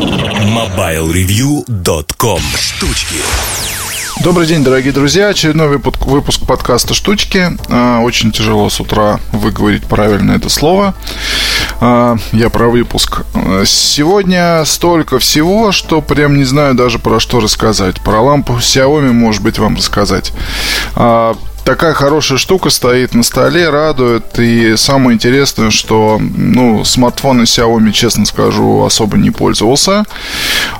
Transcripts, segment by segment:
MobileReview.com Штучки Добрый день, дорогие друзья. Очередной выпуск, выпуск подкаста «Штучки». А, очень тяжело с утра выговорить правильно это слово. А, я про выпуск. Сегодня столько всего, что прям не знаю даже про что рассказать. Про лампу Xiaomi, может быть, вам рассказать. Такая хорошая штука стоит на столе, радует. И самое интересное, что ну, смартфоны Xiaomi, честно скажу, особо не пользовался.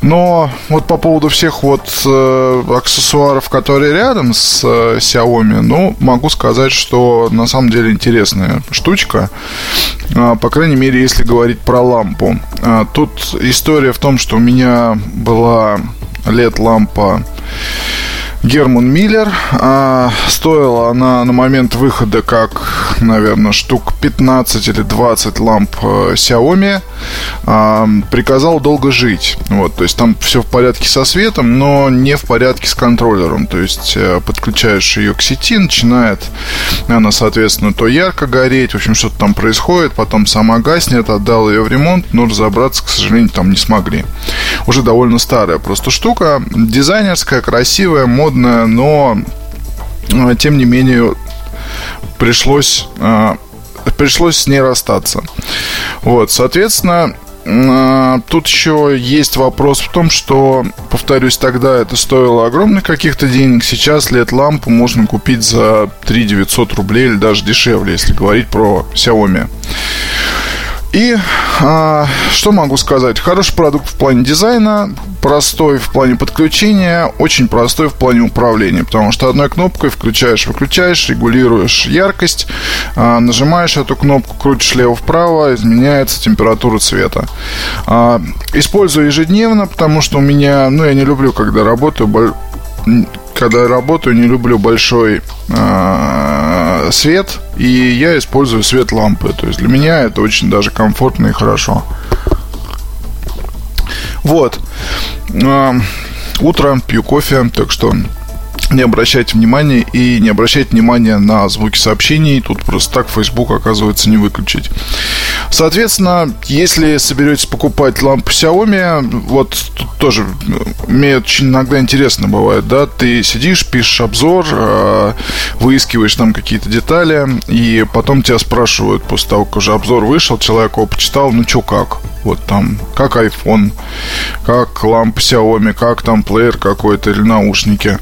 Но вот по поводу всех вот э, аксессуаров, которые рядом с э, Xiaomi, ну, могу сказать, что на самом деле интересная штучка. Э, по крайней мере, если говорить про лампу. Э, тут история в том, что у меня была LED-лампа Герман Миллер. А, стоила она на момент выхода как, наверное, штук 15 или 20 ламп э, Xiaomi. А, приказал долго жить. Вот, то есть там все в порядке со светом, но не в порядке с контроллером. То есть э, подключаешь ее к сети, начинает она, соответственно, то ярко гореть, в общем, что-то там происходит, потом сама гаснет, отдал ее в ремонт, но разобраться, к сожалению, там не смогли. Уже довольно старая просто штука, дизайнерская, красивая, модная но э, тем не менее пришлось э, пришлось с ней расстаться. Вот, соответственно, э, Тут еще есть вопрос в том, что, повторюсь, тогда это стоило огромных каких-то денег. Сейчас LED-лампу можно купить за 3 900 рублей или даже дешевле, если говорить про Xiaomi. И а, что могу сказать? Хороший продукт в плане дизайна, простой в плане подключения, очень простой в плане управления, потому что одной кнопкой включаешь, выключаешь, регулируешь яркость, а, нажимаешь эту кнопку, крутишь лево-вправо, изменяется температура цвета. А, использую ежедневно, потому что у меня, ну, я не люблю, когда работаю, когда работаю, не люблю большой э, свет, и я использую свет лампы. То есть для меня это очень даже комфортно и хорошо. Вот. Э, утро, пью кофе, так что не обращайте внимания и не обращайте внимания на звуки сообщений. Тут просто так Facebook, оказывается, не выключить. Соответственно, если соберетесь покупать лампу Xiaomi, вот тут тоже мне очень иногда интересно бывает, да, ты сидишь, пишешь обзор, а, выискиваешь там какие-то детали, и потом тебя спрашивают после того, как уже обзор вышел, человек его почитал, ну что как? Вот там, как iPhone, как лампа Xiaomi, как там плеер какой-то или наушники.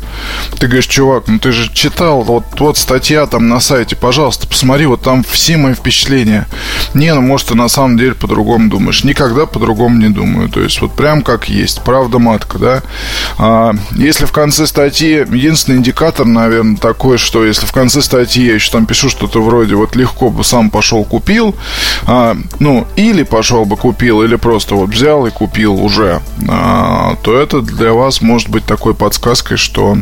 Ты говоришь, чувак, ну ты же читал, вот, вот статья там на сайте, пожалуйста, посмотри, вот там все мои впечатления. Не, ну может ты на самом деле по-другому думаешь. Никогда по-другому не думаю. То есть вот прям как есть, правда матка, да. А, если в конце статьи, единственный индикатор, наверное, такой, что если в конце статьи я еще там пишу что-то вроде вот легко бы сам пошел купил, а, ну, или пошел бы купил, или просто вот взял и купил уже, а, то это для вас может быть такой подсказкой, что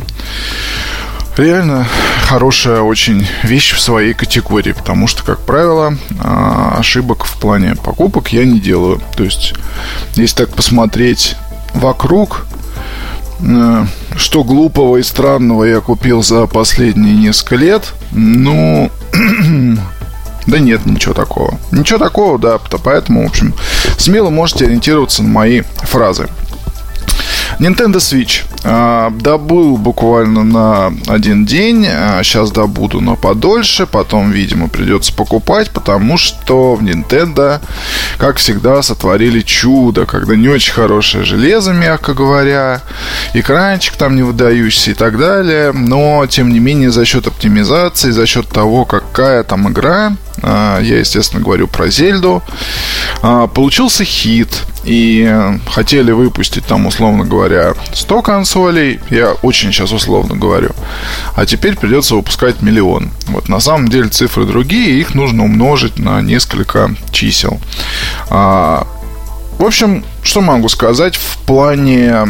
реально хорошая очень вещь в своей категории, потому что, как правило, а, ошибок в плане покупок я не делаю. То есть, если так посмотреть вокруг, э, что глупого и странного я купил за последние несколько лет, ну, да нет, ничего такого. Ничего такого, да, поэтому, в общем, смело можете ориентироваться на мои фразы. Nintendo Switch. А, добыл буквально на один день. А, сейчас добуду, но подольше. Потом, видимо, придется покупать, потому что в Nintendo, как всегда, сотворили чудо, когда не очень хорошее железо, мягко говоря, экранчик там не выдающийся и так далее. Но, тем не менее, за счет оптимизации, за счет того, какая там игра, а, я, естественно, говорю про Зельду, получился хит. И хотели выпустить там, условно говоря, 100 консолей. Я очень сейчас условно говорю. А теперь придется выпускать миллион. Вот на самом деле цифры другие, их нужно умножить на несколько чисел. А, в общем, что могу сказать в плане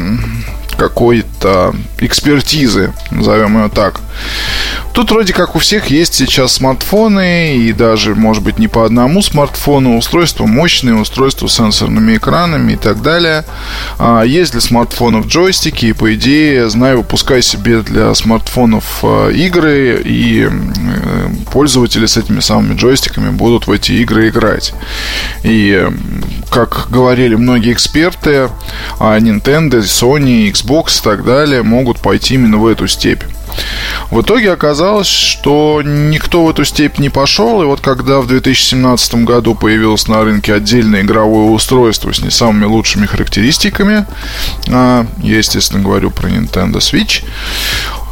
какой-то экспертизы, назовем ее так. Тут вроде как у всех есть сейчас смартфоны, и даже, может быть, не по одному смартфону, устройства мощные, устройства с сенсорными экранами и так далее. А, есть для смартфонов джойстики, и, по идее, знаю, выпускай себе для смартфонов а, игры, и э, пользователи с этими самыми джойстиками будут в эти игры играть. И как говорили многие эксперты, а Nintendo, Sony, Xbox и так далее могут пойти именно в эту степь. В итоге оказалось, что никто в эту степь не пошел, и вот когда в 2017 году появилось на рынке отдельное игровое устройство с не самыми лучшими характеристиками, а, я, естественно, говорю про Nintendo Switch,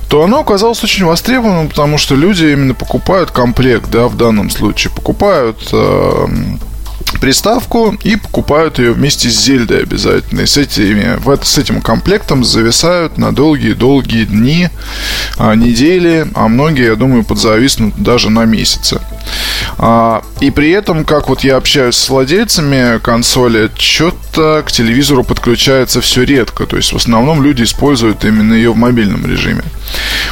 то оно оказалось очень востребованным, потому что люди именно покупают комплект, да, в данном случае, покупают э, приставку и покупают ее вместе с Зельдой обязательно. И с, этими, с этим комплектом зависают на долгие-долгие дни, а, недели, а многие, я думаю, подзависнут даже на месяцы. А, и при этом, как вот я общаюсь с владельцами консоли, что-то к телевизору подключается все редко. То есть в основном люди используют именно ее в мобильном режиме.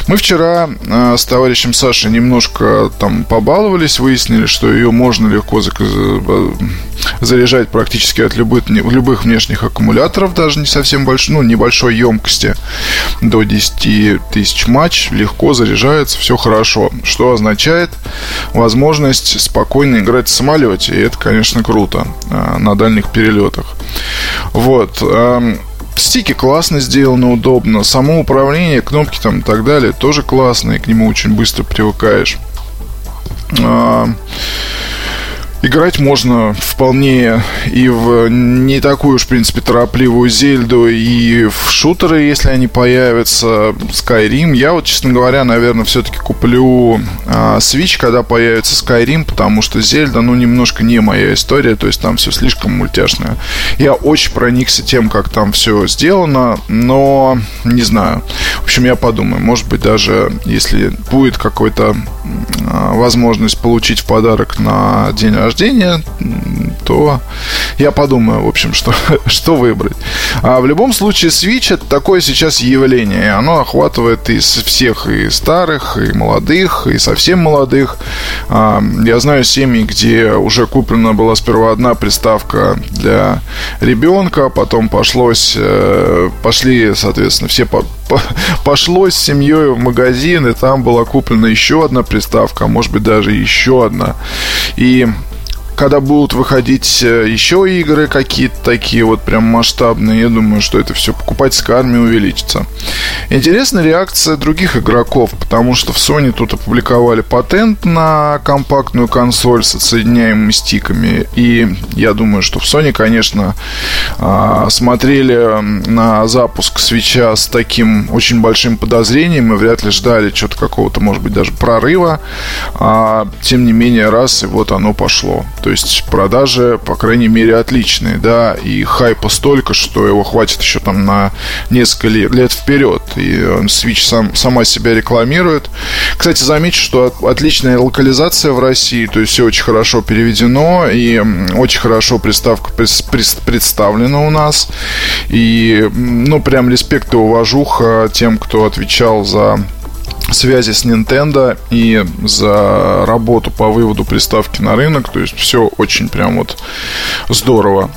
Мы вчера э, с товарищем Сашей немножко там побаловались, выяснили, что ее можно легко заряжать практически от любых, любых внешних аккумуляторов, даже не совсем большой, ну, небольшой емкости, до 10 тысяч матч, легко заряжается, все хорошо. Что означает возможность спокойно играть в самолете, и это, конечно, круто э, на дальних перелетах. Вот. Стики классно сделаны, удобно. Само управление, кнопки там и так далее тоже классные, к нему очень быстро привыкаешь. Играть можно вполне и в не такую уж, в принципе, торопливую Зельду, и в шутеры, если они появятся, Skyrim. Я вот, честно говоря, наверное, все-таки куплю а, Switch, когда появится Skyrim, потому что Зельда, ну, немножко не моя история, то есть там все слишком мультяшное. Я очень проникся тем, как там все сделано, но не знаю. В общем, я подумаю, может быть, даже если будет какой-то а, возможность получить в подарок на день рождения, рождения, то я подумаю, в общем, что, что выбрать. А в любом случае, Switch это такое сейчас явление. Оно охватывает и всех, и старых, и молодых, и совсем молодых. А, я знаю семьи, где уже куплена была сперва одна приставка для ребенка, потом пошлось, э, пошли, соответственно, все по, по, пошло с семьей в магазин, и там была куплена еще одна приставка, а может быть даже еще одна. И когда будут выходить э, еще игры какие-то такие вот прям масштабные, я думаю, что это все покупательская армия увеличится. Интересная реакция других игроков, потому что в Sony тут опубликовали патент на компактную консоль с отсоединяемыми стиками. И я думаю, что в Sony, конечно, а, смотрели на запуск свеча с таким очень большим подозрением и вряд ли ждали что-то какого-то, может быть, даже прорыва. А, тем не менее, раз, и вот оно пошло. То есть продажи, по крайней мере, отличные, да, и хайпа столько, что его хватит еще там на несколько лет вперед. И Switch сам, сама себя рекламирует. Кстати, замечу, что отличная локализация в России, то есть все очень хорошо переведено, и очень хорошо приставка представлена у нас. И, ну, прям респект и уважуха тем, кто отвечал за связи с Nintendo и за работу по выводу приставки на рынок. То есть все очень прям вот здорово.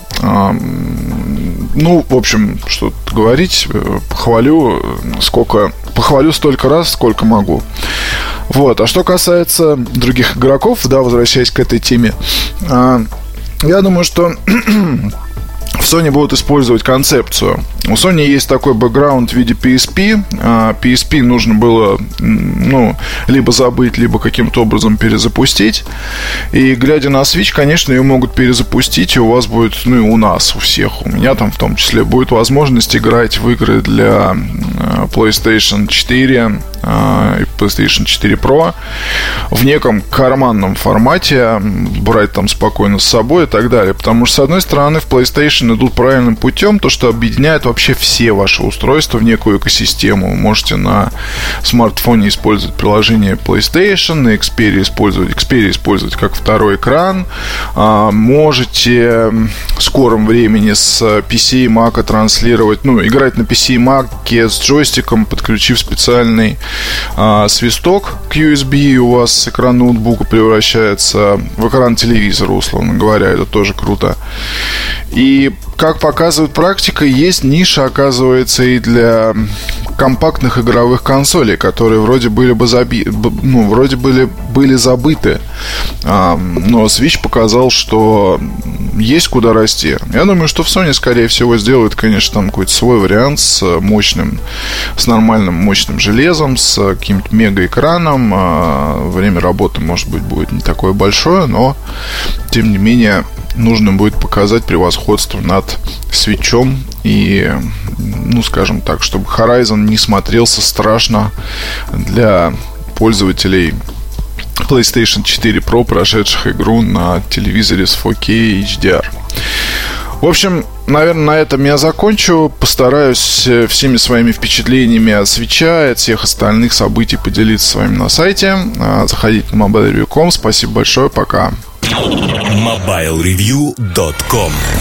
Ну, в общем, что говорить, э, похвалю, сколько, похвалю столько раз, сколько могу. Вот, а что касается других игроков, да, возвращаясь к этой теме, а, я думаю, что в Sony будут использовать концепцию. У Sony есть такой бэкграунд в виде PSP. PSP а, нужно было ну, либо забыть, либо каким-то образом перезапустить. И глядя на Switch, конечно, ее могут перезапустить, и у вас будет, ну и у нас, у всех, у меня там в том числе, будет возможность играть в игры для а, PlayStation 4 а, и PlayStation 4 Pro в неком карманном формате, брать там спокойно с собой и так далее. Потому что, с одной стороны, в PlayStation идут правильным путем, то, что объединяет вообще все ваши устройства в некую экосистему. Вы можете на смартфоне использовать приложение PlayStation, на Xperia использовать, Xperia использовать как второй экран. А, можете в скором времени с PC и Mac транслировать, ну, играть на PC и Mac с джойстиком, подключив специальный а, свисток к USB, и у вас экран ноутбука превращается в экран телевизора, условно говоря. Это тоже круто. И как показывает практика, есть ниша, оказывается, и для компактных игровых консолей, которые вроде были бы заби... ну, вроде были, были забыты. Но Switch показал, что есть куда расти. Я думаю, что в Sony, скорее всего, сделают, конечно, там какой-то свой вариант с мощным, с нормальным мощным железом, с каким-то мегаэкраном. А, время работы, может быть, будет не такое большое, но, тем не менее, нужно будет показать превосходство над свечом и, ну, скажем так, чтобы Horizon не смотрелся страшно для пользователей PlayStation 4 Pro, прошедших игру на телевизоре с 4K HDR. В общем, наверное, на этом я закончу. Постараюсь э, всеми своими впечатлениями от свеча и от всех остальных событий поделиться с вами на сайте. А, заходите на mobilereview.com. Спасибо большое. Пока. MobileReview.com